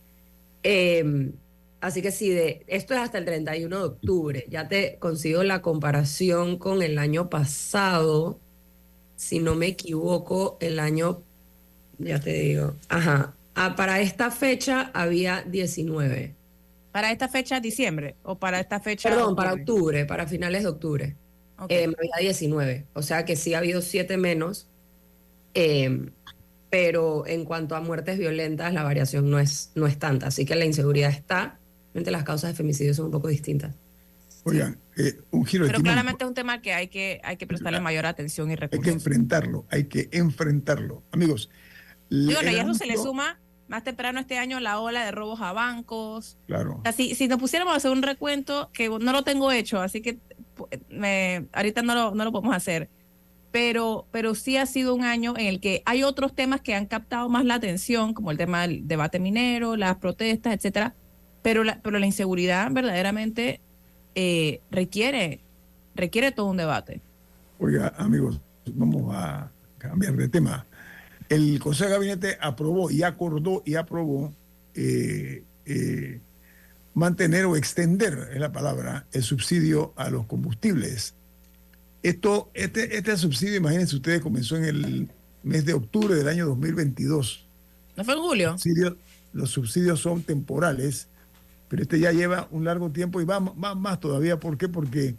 Em, así que sí, de, esto es hasta el 31 de octubre. Ya te consigo la comparación con el año pasado si no me equivoco, el año, ya te digo, ajá, ah, para esta fecha había 19. ¿Para esta fecha diciembre o para esta fecha? Perdón, para octubre, para finales de octubre. Okay. Eh, 19. O sea que sí ha habido siete menos. Eh, pero en cuanto a muertes violentas, la variación no es, no es tanta. Así que la inseguridad está. Las causas de femicidio son un poco distintas. Oigan, eh, un giro Pero claramente es un tema que hay que, hay que prestarle mayor atención y recursos. Hay que enfrentarlo, hay que enfrentarlo. Amigos. Y bueno, y eso se le suma más temprano este año la ola de robos a bancos. Claro. Así, si nos pusiéramos a hacer un recuento, que no lo tengo hecho, así que me, ahorita no lo, no lo podemos hacer, pero, pero sí ha sido un año en el que hay otros temas que han captado más la atención, como el tema del debate minero, las protestas, etcétera, pero la, pero la inseguridad verdaderamente eh, requiere, requiere todo un debate. Oiga, amigos, vamos a cambiar de tema el Consejo de Gabinete aprobó y acordó y aprobó eh, eh, mantener o extender, es la palabra, el subsidio a los combustibles. Esto, este, este subsidio, imagínense ustedes, comenzó en el mes de octubre del año 2022. ¿No fue en julio? los subsidios son temporales, pero este ya lleva un largo tiempo y va, más todavía. ¿Por qué? Porque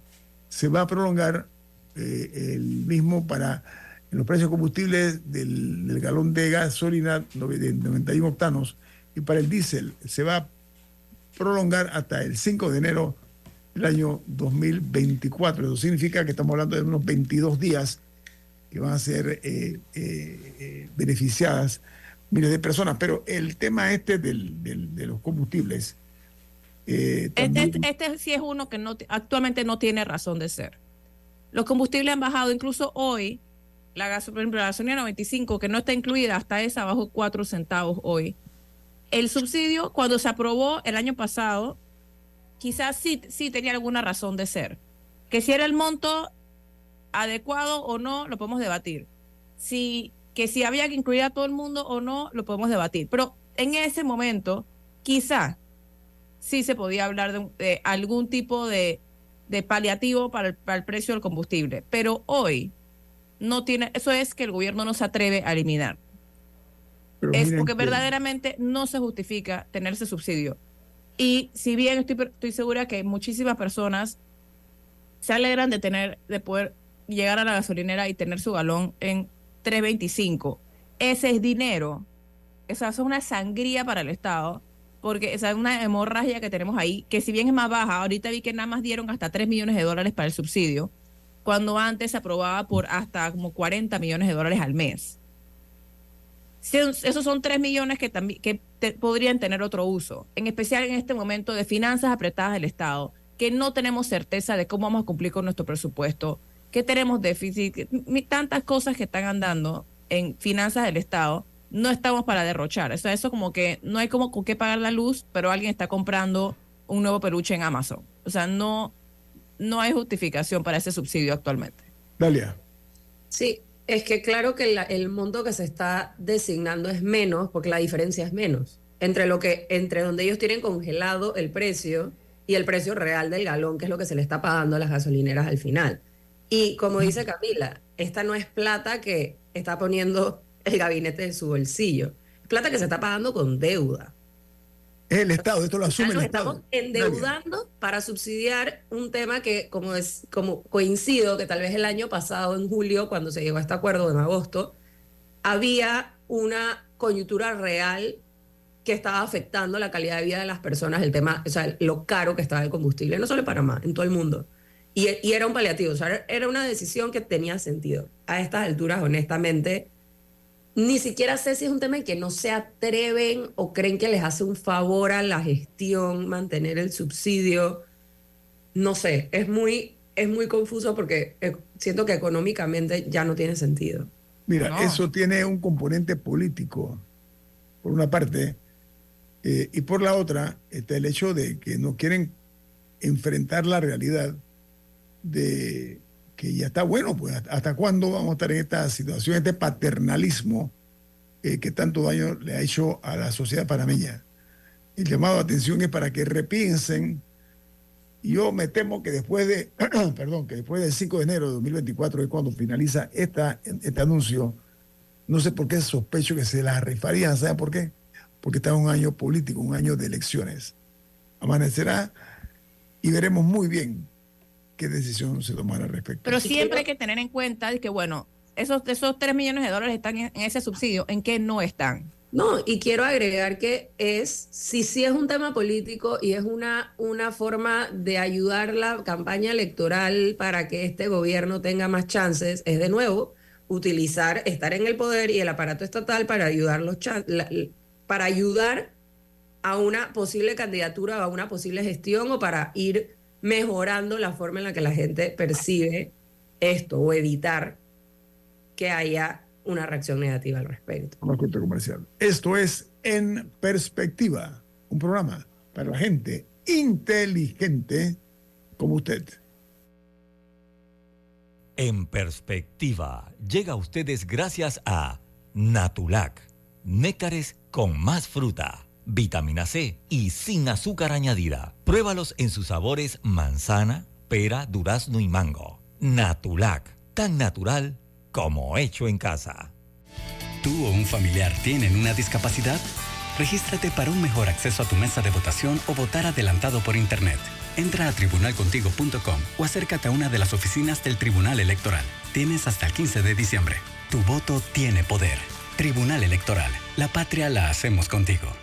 se va a prolongar eh, el mismo para en los precios combustibles del, galón de gasolina de 91 octanos y para el diésel se va a prolongar hasta el 5 de enero del año 2024. Eso significa que estamos hablando de unos 22 días que van a ser eh, eh, eh, beneficiadas miles de personas. Pero el tema este del, de los combustibles... Este, este, este, sí es uno que no, actualmente no tiene razón de ser. Los combustibles han bajado, incluso hoy la, gasolina 95, que no está incluida, hasta esa bajó 4 centavos hoy. El subsidio, cuando se aprobó el año pasado, quizás sí, sí tenía alguna razón de ser. Que si era el monto adecuado o no, lo podemos debatir. Si, que si había que incluir a todo el mundo o no, lo podemos debatir. Pero en ese momento, quizá sí se podía hablar de, algún tipo de, paliativo para el, para el precio del combustible. Pero hoy, no tiene, eso es que el gobierno no se atreve a eliminar. es porque verdaderamente no se justifica tener ese subsidio. Y si bien estoy, estoy segura que muchísimas personas se alegran de tener, de poder llegar a la gasolinera y tener su galón en 3.25, ese es dinero. Esa es una sangría para el Estado, porque esa es una hemorragia que tenemos ahí, que si bien es más baja, ahorita vi que nada más dieron hasta 3 millones de dólares para el subsidio cuando antes se aprobaba por hasta como 40 millones de dólares al mes. Esos son 3 millones que, que podrían tener otro uso, en especial en este momento de finanzas apretadas del Estado, que no tenemos certeza de cómo vamos a cumplir con nuestro presupuesto, que tenemos déficit, tantas cosas que están andando en finanzas del Estado, no estamos para derrochar. O sea, eso como que no hay como con qué pagar la luz, pero alguien está comprando un nuevo peluche en Amazon. O sea, no, no hay justificación para ese subsidio actualmente. Dalia. Sí, es que claro que el monto que se está designando es menos porque la diferencia es menos entre lo que entre donde ellos tienen congelado el precio y el precio real del galón, que es lo que se le está pagando a las gasolineras al final. Y como dice Camila, esta no es plata que está poniendo el gabinete de su bolsillo, es plata que se está pagando con deuda. Es el Estado, esto lo asume Nos estamos endeudando para subsidiar un tema que, como, es, como coincido, que tal vez el año pasado, en julio, cuando se llegó a este acuerdo en agosto, había una coyuntura real que estaba afectando la calidad de vida de las personas, el tema, o sea, lo caro que estaba el combustible, no solo en Panamá, en todo el mundo. Y, y era un paliativo, o sea, era una decisión que tenía sentido. A estas alturas, honestamente, ni siquiera sé si es un tema en que no se atreven o creen que les hace un favor a la gestión mantener el subsidio. No sé, es muy, es muy confuso porque eh, siento que económicamente ya no tiene sentido. Mira, eso tiene un componente político, por una parte, eh, y por la otra está el hecho de que no quieren enfrentar la realidad de que ya está bueno, pues hasta cuándo vamos a estar en esta situación, este paternalismo eh, que tanto daño le ha hecho a la sociedad panameña. El llamado a atención es para que repiensen. Yo me temo que después de, perdón, que después del 5 de enero de 2024, es cuando finaliza esta, este anuncio, no sé por qué sospecho que se la rifarían, ¿saben por qué? Porque está un año político, un año de elecciones. amanecerá y veremos muy bien qué decisión se tomará al respecto. Pero siempre hay que tener en cuenta que, bueno, esos, esos 3 millones de dólares están en, ese subsidio, ¿en qué no están? No, y quiero agregar que es, si sí es un tema político y es una, una forma de ayudar la campaña electoral para que este gobierno tenga más chances, es de nuevo utilizar, estar en el poder y el aparato estatal para ayudar, los para ayudar a una posible candidatura o a una posible gestión o para ir mejorando la forma en la que la gente percibe esto o evitar que haya una reacción negativa al respecto. comercial. Esto es En Perspectiva, un programa para la gente inteligente como usted. En Perspectiva llega a ustedes gracias a Natulac, néctares con más fruta, vitamina C y sin azúcar añadida. Pruébalos en sus sabores manzana, pera, durazno y mango. Natulac, tan natural como hecho en casa. ¿Tú o un familiar tienen una discapacidad? Regístrate para un mejor acceso a tu mesa de votación o votar adelantado por Internet. Entra a tribunalcontigo.com o acércate a una de las oficinas del Tribunal Electoral. Tienes hasta el 15 de diciembre. Tu voto tiene poder. Tribunal Electoral. La patria la hacemos contigo.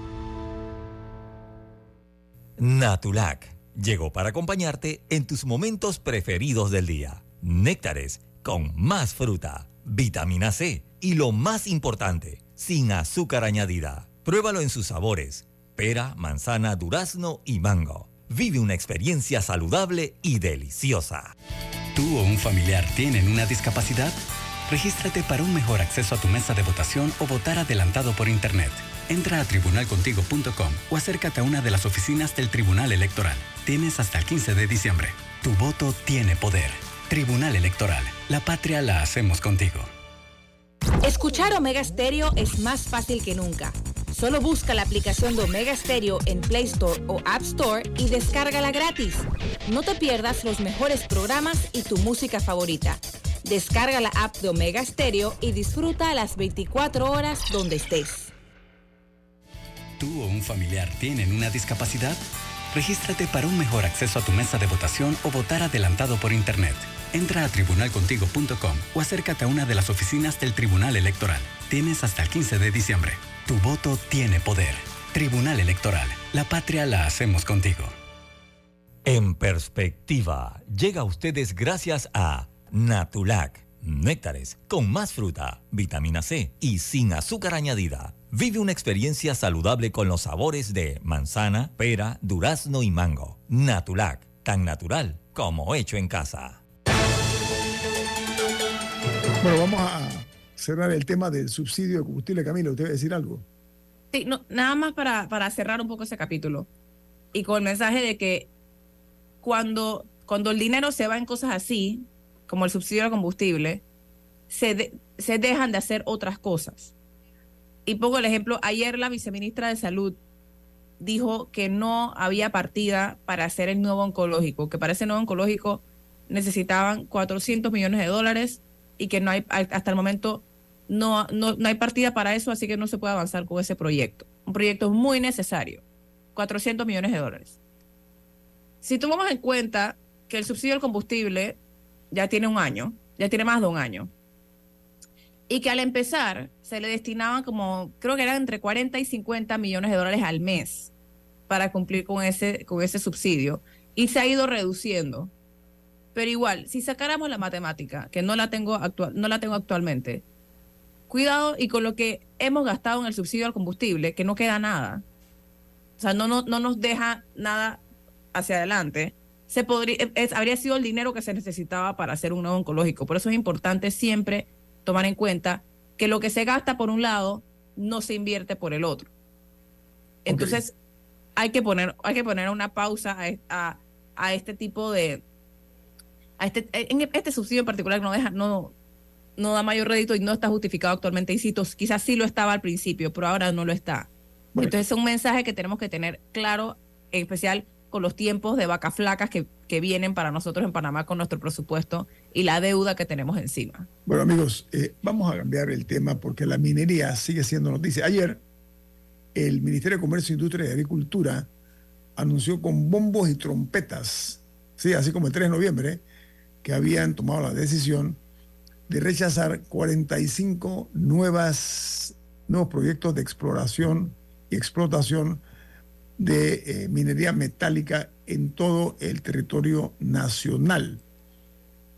Natulac llegó para acompañarte en tus momentos preferidos del día. Néctares con más fruta, vitamina C y lo más importante, sin azúcar añadida. Pruébalo en sus sabores: pera, manzana, durazno y mango. Vive una experiencia saludable y deliciosa. ¿Tú o un familiar tienen una discapacidad? Regístrate para un mejor acceso a tu mesa de votación o votar adelantado por Internet. Entra a tribunalcontigo.com o acércate a una de las oficinas del Tribunal Electoral. Tienes hasta el 15 de diciembre. Tu voto tiene poder. Tribunal Electoral. La patria la hacemos contigo. Escuchar Omega Stereo es más fácil que nunca. Solo busca la aplicación de Omega Stereo en Play Store o App Store y descárgala gratis. No te pierdas los mejores programas y tu música favorita. Descarga la app de Omega Stereo y disfruta las 24 horas donde estés. ¿Tú o un familiar tienen una discapacidad? Regístrate para un mejor acceso a tu mesa de votación o votar adelantado por Internet. Entra a tribunalcontigo.com o acércate a una de las oficinas del Tribunal Electoral. Tienes hasta el 15 de diciembre. Tu voto tiene poder. Tribunal Electoral. La patria la hacemos contigo. En perspectiva, llega a ustedes gracias a Natulac, néctares con más fruta, vitamina C y sin azúcar añadida. Vive una experiencia saludable con los sabores de manzana, pera, durazno y mango. Natulac, tan natural como hecho en casa. Bueno, vamos a cerrar el tema del subsidio de combustible. Camilo, ¿usted va a decir algo? Sí, no, nada más para, para cerrar un poco ese capítulo. Y con el mensaje de que cuando, cuando el dinero se va en cosas así, como el subsidio de combustible, se, se dejan de hacer otras cosas. Y pongo el ejemplo, ayer la viceministra de Salud dijo que no había partida para hacer el nuevo oncológico, que para ese nuevo oncológico necesitaban 400 millones de dólares y que no hay, hasta el momento no, no, no hay partida para eso, así que no se puede avanzar con ese proyecto. Un proyecto muy necesario, 400 millones de dólares. Si tomamos en cuenta que el subsidio al combustible ya tiene un año, ya tiene más de un año, y que al empezar se le destinaban como, creo que eran entre 40 y 50 millones de dólares al mes para cumplir con ese, con ese subsidio y se ha ido reduciendo. Pero igual, si sacáramos la matemática, que no la tengo, actual, no la tengo actualmente, cuidado y con lo que hemos gastado en el subsidio al combustible, que no queda nada. O sea, no, no, no nos deja nada hacia adelante. Se podría, habría sido el dinero que se necesitaba para hacer un nuevo oncológico. Por eso es importante siempre tomar en cuenta que lo que se gasta por un lado no se invierte por el otro. Entonces, hay, que poner, hay que poner una pausa a, a este tipo de, a este, en este subsidio en particular no deja, no, no da mayor rédito y no está justificado actualmente. Y quizás sí lo estaba al principio, pero ahora no lo está. Entonces es un mensaje que tenemos que tener claro, en especial con los tiempos de vacas flacas que, que, vienen para nosotros en Panamá con nuestro presupuesto y la deuda que tenemos encima. Bueno amigos, eh, vamos a cambiar el tema porque la minería sigue siendo noticia. Ayer el Ministerio de Comercio, Industria y Agricultura anunció con bombos y trompetas, sí, así como el 3 de noviembre, que habían tomado la decisión de rechazar 45 nuevas, nuevos proyectos de exploración y explotación de eh, minería metálica en todo el territorio nacional.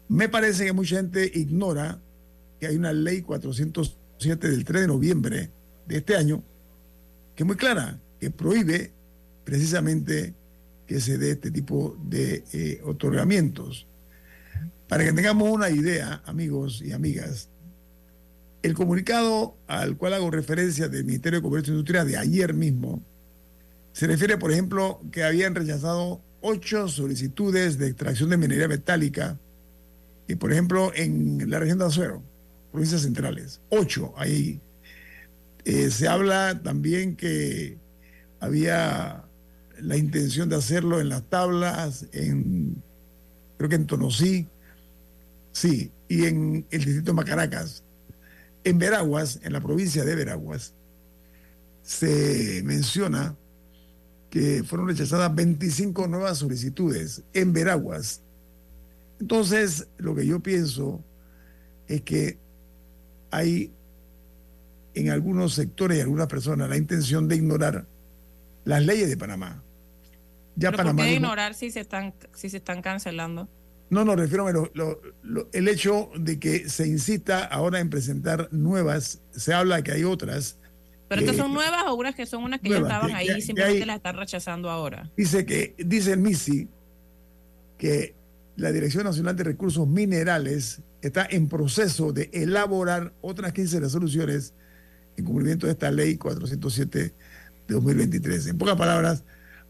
Me parece que mucha gente ignora que hay una ley 407 del 3 de noviembre de este año que es muy clara, que prohíbe precisamente que se dé este tipo de eh, otorgamientos. Para que tengamos una idea, amigos y amigas, el comunicado al cual hago referencia del Ministerio de Comercio e Industria de ayer mismo se refiere, por ejemplo, que habían rechazado ocho solicitudes de extracción de minería metálica, y por ejemplo, en la región de Azuero, provincias centrales, ocho ahí. Eh, se habla también que había la intención de hacerlo en las tablas, en creo que en Tonosí, sí, y en el distrito de Macaracas. En Veraguas, en la provincia de Veraguas, se menciona que fueron rechazadas 25 nuevas solicitudes en Veraguas. Entonces, lo que yo pienso es que hay en algunos sectores y algunas personas la intención de ignorar las leyes de Panamá. Ya Panamá ¿Por qué ignorar si se están si se están cancelando? No, no, refiero a el hecho de que se incita ahora en presentar nuevas, se habla que hay otras. Pero estas son nuevas o unas que son unas que ya estaban ahí y simplemente las están rechazando ahora. Dice que, dice el MISI, que la Dirección Nacional de Recursos Minerales está en proceso de elaborar otras 15 resoluciones en cumplimiento de esta ley 407 de 2023. En pocas palabras,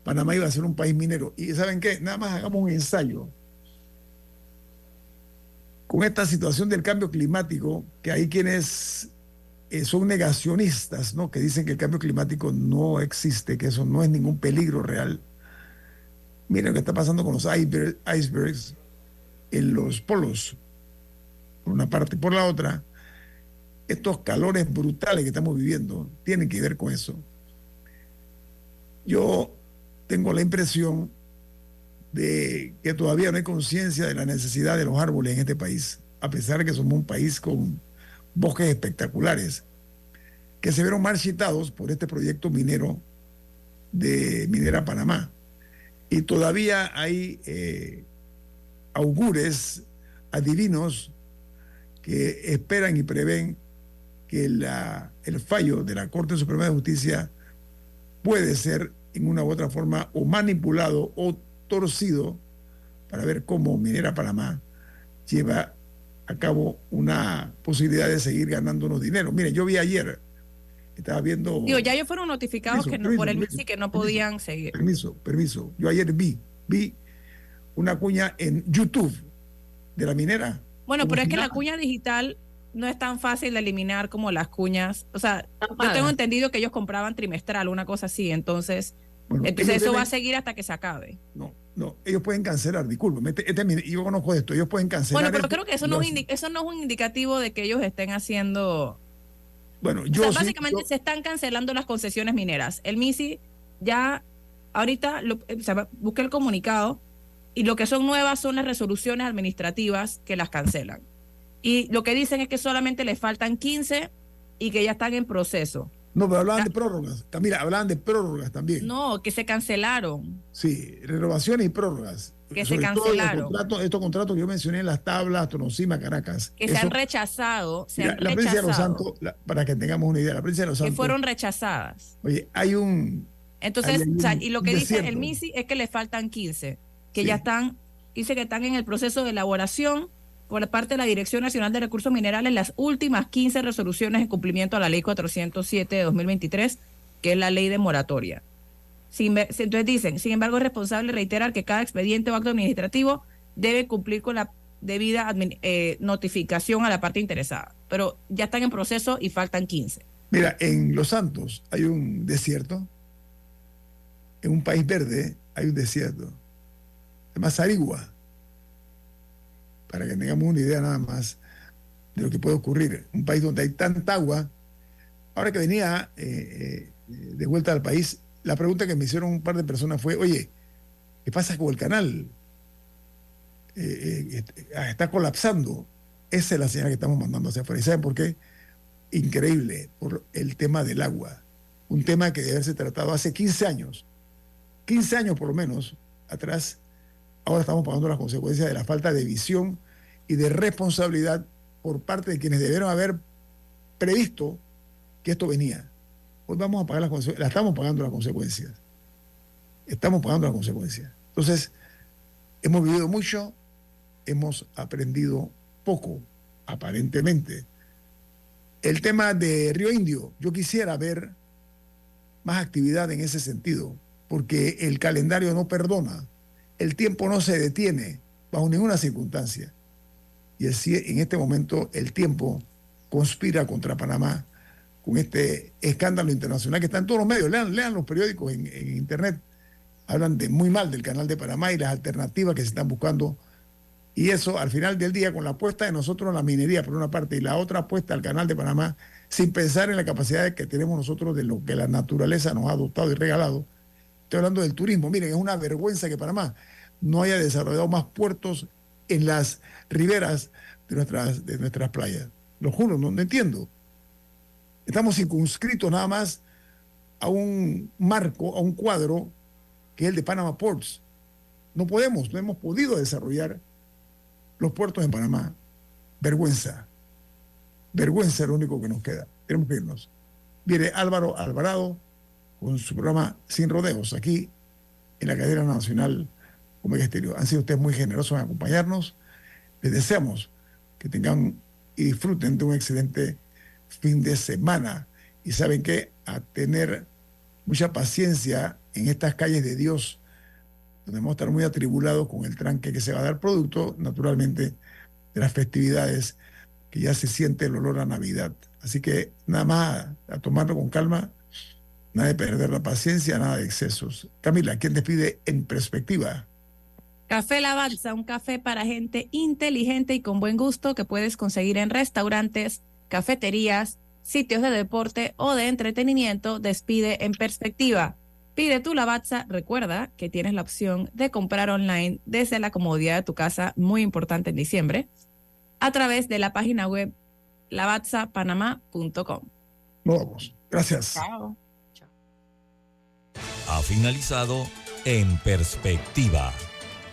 Panamá iba a ser un país minero. Y ¿saben qué? Nada más hagamos un ensayo con esta situación del cambio climático, que hay quienes eh, son negacionistas, ¿no? Que dicen que el cambio climático no existe, que eso no es ningún peligro real. Miren lo que está pasando con los icebergs en los polos, por una parte. Por la otra, estos calores brutales que estamos viviendo tienen que ver con eso. Yo tengo la impresión de que todavía no hay conciencia de la necesidad de los árboles en este país, a pesar de que somos un país con bosques espectaculares, que se vieron marchitados por este proyecto minero de Minera Panamá. Y todavía hay eh, augures adivinos que esperan y prevén que el fallo de la Corte Suprema de Justicia puede ser en una u otra forma o manipulado o torcido para ver cómo Minera Panamá lleva a cabo una posibilidad de seguir ganándonos dinero. Mire, yo vi ayer, estaba viendo... Digo, ya ellos fueron notificados que no, por el MISI que no podían seguir. Permiso, permiso. Yo ayer vi, vi una cuña en YouTube de la minera. Bueno, pero es que la cuña digital no es tan fácil de eliminar como las cuñas. O sea, yo tengo entendido que ellos compraban trimestral, una cosa así, entonces, entonces eso va a seguir hasta que se acabe. No, no, ellos pueden cancelar, disculpen, este, este, yo conozco esto, ellos pueden cancelar. Bueno, pero creo que eso no, es eso no es un indicativo de que ellos estén haciendo... Bueno, yo... O sea, básicamente se están cancelando las concesiones mineras. El MISI ya, ahorita, lo, o sea, busca el comunicado y lo que son nuevas son las resoluciones administrativas que las cancelan. Y lo que dicen es que solamente le faltan 15 y que ya están en proceso. No, pero hablaban de prórrogas. Mira, hablaban de prórrogas también. No, que se cancelaron. Sí, renovaciones y prórrogas. Que se cancelaron. estos contratos que yo mencioné en las tablas, Tonosima, Caracas. Que se han rechazado. Se han la rechazado. de los Santos, para que tengamos una idea, la provincia de los Santos. Que fueron rechazadas. Oye, hay un. Entonces, y lo que dice el MISI es que le faltan 15, que ya están, dice que están en el proceso de elaboración por parte de la Dirección Nacional de Recursos Minerales las últimas 15 resoluciones en cumplimiento a la Ley 407 de 2023, que es la ley de moratoria. entonces dicen, sin embargo, es responsable reiterar que cada expediente o acto administrativo debe cumplir con la debida eh, notificación a la parte interesada. Pero ya están en proceso y faltan 15. Mira, en Los Santos hay un desierto. En un país verde hay un desierto. Se llama Sarigua. Para que tengamos una idea nada más de lo que puede ocurrir. Un país donde hay tanta agua. Ahora que venía eh, eh, de vuelta al país, la pregunta que me hicieron un par de personas fue, oye, ¿qué pasa con el canal? Eh, ah, está colapsando. Esa es la señal que estamos mandando hacia afuera. ¿Y saben por qué? Increíble, por el tema del agua. Un tema que debe haberse tratado hace 15 años. 15 años por lo menos atrás. Ahora estamos pagando las consecuencias de la falta de visión y de responsabilidad por parte de quienes debieron haber previsto que esto venía. Hoy vamos a pagar las consecuencias, la estamos pagando las consecuencias. Estamos pagando las consecuencias. Entonces, hemos vivido mucho, hemos aprendido poco, aparentemente. El tema de Río Indio, yo quisiera ver más actividad en ese sentido, porque el calendario no perdona, el tiempo no se detiene bajo ninguna circunstancia. Y en este momento el tiempo conspira contra Panamá con este escándalo internacional que está en todos los medios. Lean, lean los periódicos en, Internet. Hablan de muy mal del canal de Panamá y las alternativas que se están buscando. Y eso, al final del día, con la apuesta de nosotros en la minería, por una parte, y la otra apuesta al canal de Panamá, sin pensar en la capacidad que tenemos nosotros de lo que la naturaleza nos ha adoptado y regalado. Estoy hablando del turismo. Miren, es una vergüenza que Panamá no haya desarrollado más puertos en las riberas de nuestras, de nuestras playas. Lo juro, no entiendo. Estamos circunscritos nada más a un marco, a un cuadro que es el de Panama Ports. No podemos, no hemos podido desarrollar los puertos en Panamá. Vergüenza. Vergüenza es lo único que nos queda. Tenemos que irnos. Viene Álvaro Alvarado con su programa Sin Rodeos, aquí en la cadena nacional Omega Estéreo. Han sido ustedes muy generosos en acompañarnos. Les deseamos que tengan y disfruten de un excelente fin de semana. Y saben que a tener mucha paciencia en estas calles de Dios, donde vamos a estar muy atribulados con el tranque que se va a dar producto, naturalmente, de las festividades, que ya se siente el olor a Navidad. Así que nada más a tomarlo con calma, nada de perder la paciencia, nada de excesos. Camila, ¿quién despide en perspectiva? Café Lavazza, un café para gente inteligente y con buen gusto que puedes conseguir en restaurantes cafeterías, sitios de deporte o de entretenimiento, despide en perspectiva. Pide tu Lavazza, recuerda que tienes la opción de comprar online desde la comodidad de tu casa, muy importante en diciembre, a través de la página web lavazzapanamá.com. Nos vamos. Gracias. Chao. Ha finalizado En Perspectiva,